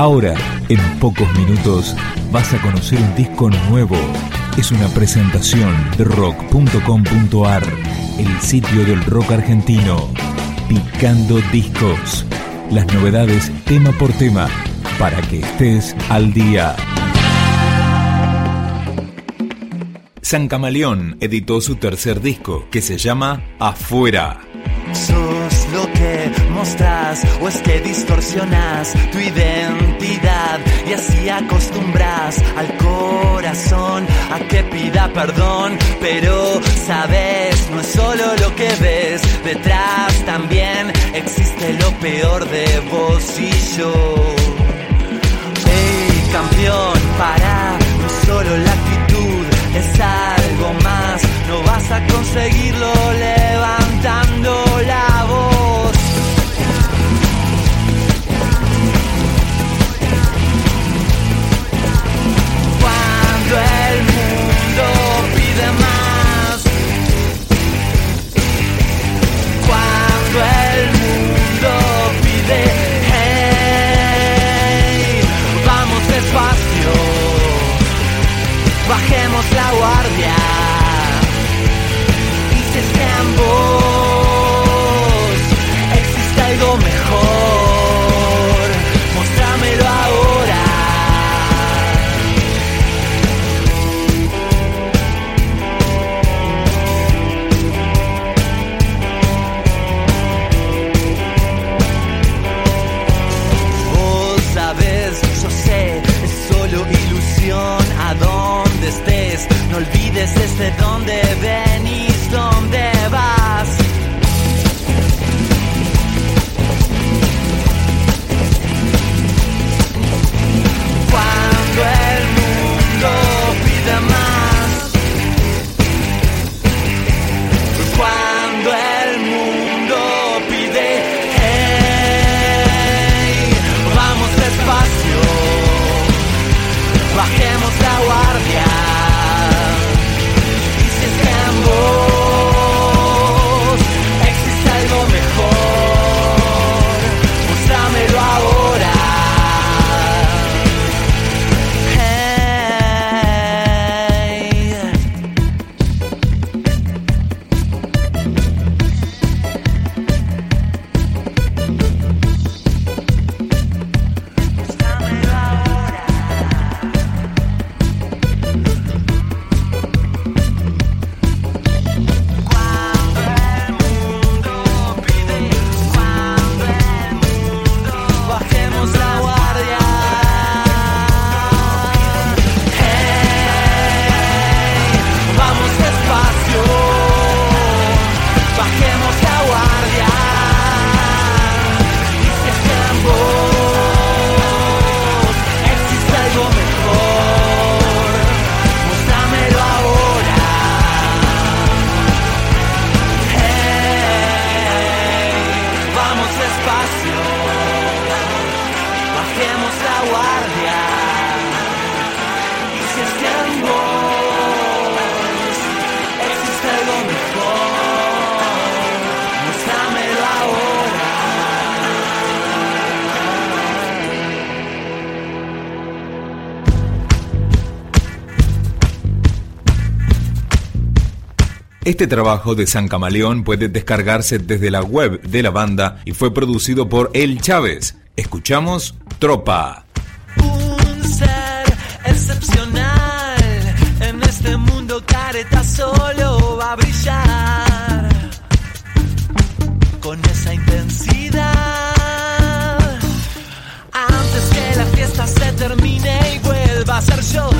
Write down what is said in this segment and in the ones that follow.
Ahora, en pocos minutos, vas a conocer un disco nuevo. Es una presentación de rock.com.ar, el sitio del rock argentino. Picando discos. Las novedades tema por tema, para que estés al día. San Camaleón editó su tercer disco, que se llama Afuera. Lo que mostras o es que distorsionas tu identidad. Y así acostumbras al corazón a que pida perdón, pero sabes, no es solo lo que ves, detrás también existe lo peor de vos y yo. Hey, campeón, para, no solo la actitud, es vamos despacio, bajemos la guardia. Y si es que Este trabajo de San Camaleón puede descargarse desde la web de la banda y fue producido por El Chávez. Escuchamos Tropa. Un ser excepcional en este mundo careta solo va a brillar con esa intensidad. Antes que la fiesta se termine y vuelva a ser yo,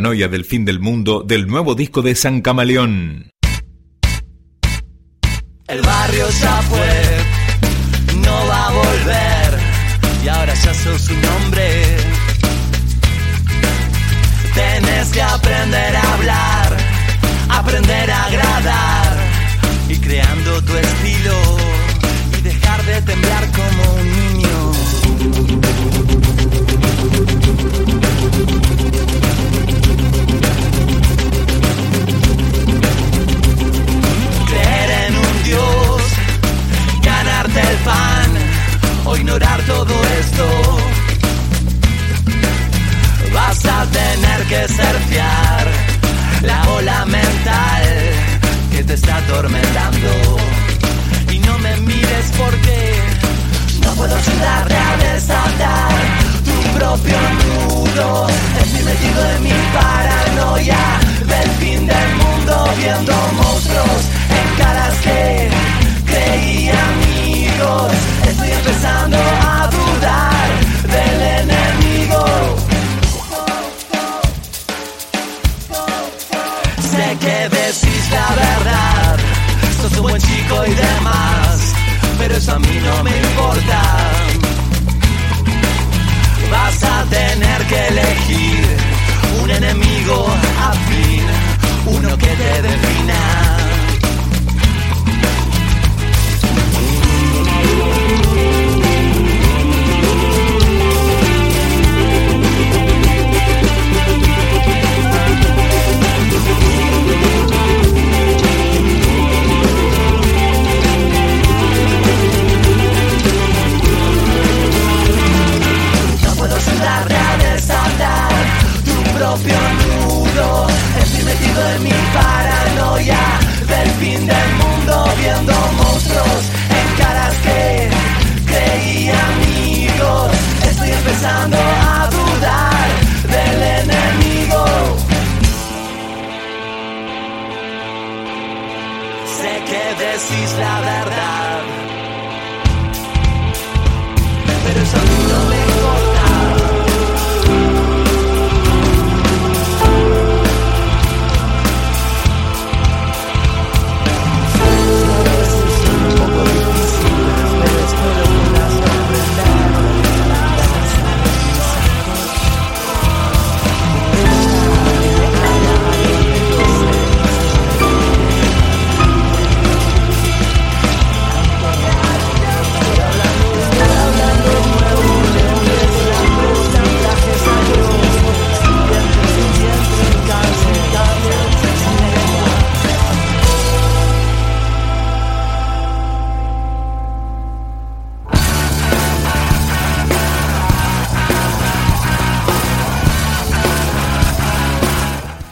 Paranoia del fin del mundo del nuevo disco de San Camaleón. El barrio ya fue, no va a volver, y ahora ya sos un hombre. Tienes que aprender a hablar, aprender a agradar, y creando tu estilo, y dejar de temblar como un o ignorar todo esto. Vas a tener que surfear la ola mental que te está atormentando. Y no me mires porque no puedo ayudarte a desatar tu propio nudo. Estoy metido en mi paranoia del fin del mundo viendo monstruos a mí no me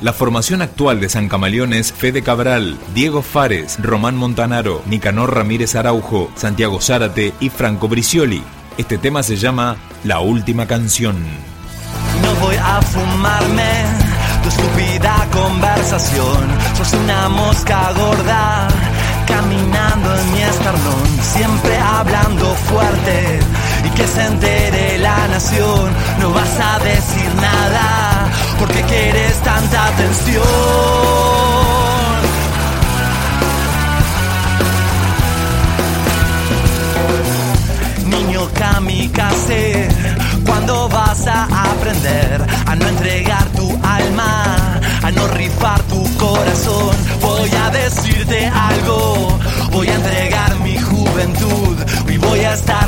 La formación actual de San Camaleón es Fede Cabral, Diego Fares, Román Montanaro, Nicanor Ramírez Araujo, Santiago Zárate y Franco Bricioli. Este tema se llama La Última Canción. No voy a fumarme tu estúpida conversación. Sos una mosca gorda caminando en mi esternón, siempre hablando fuerte y que se entere la nación. No vas a decir nada ¿Por qué quieres tanta atención? Niño kamikaze, ¿cuándo vas a aprender a no entregar tu alma? A no rifar tu corazón, voy a decirte algo, voy a entregar mi juventud y voy a estar